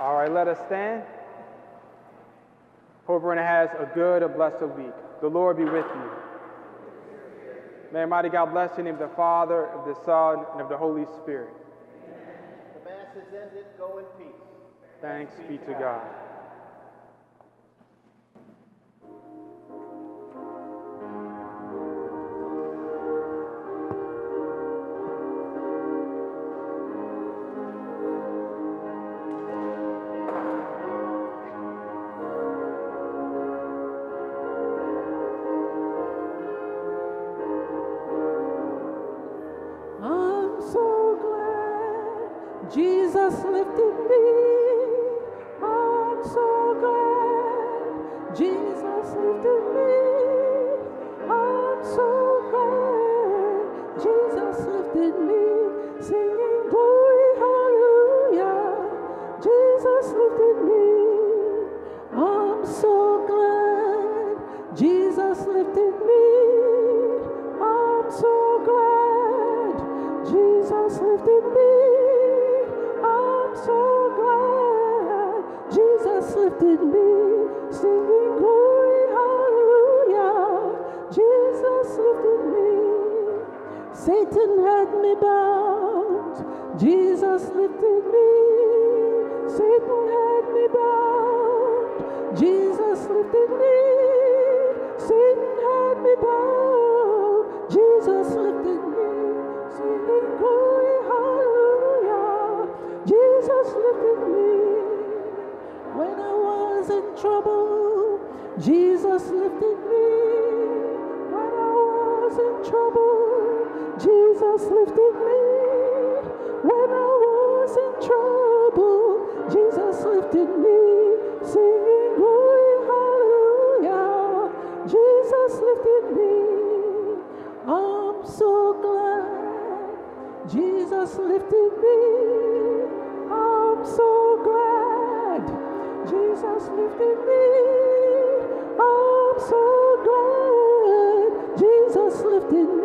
All right, let us stand. Hope everyone has a good, a blessed week. The Lord be with you. May Almighty God bless you in the name of the Father, of the Son, and of the Holy Spirit. The Mass is ended. Go in peace. Thanks be to God. I'm Jesus lifted me. I'm so glad Jesus lifted me. I'm so glad Jesus lifted me. Singing glory, hallelujah. Jesus lifted me. I'm so glad Jesus lifted me. I'm so glad Jesus lifted me. Satan had me bound. Jesus lifted me. Satan had me bound. Jesus lifted me. Satan had me bound. Jesus lifted me. Singing glory, hallelujah. Jesus lifted me. When I was in trouble, Jesus lifted me. When I was in trouble, Jesus lifted me. When I was in trouble, Jesus lifted me. Singing glory, hallelujah. Jesus lifted me. I'm so glad Jesus lifted me. I'm so glad Jesus lifted me. I'm so glad Jesus lifted me.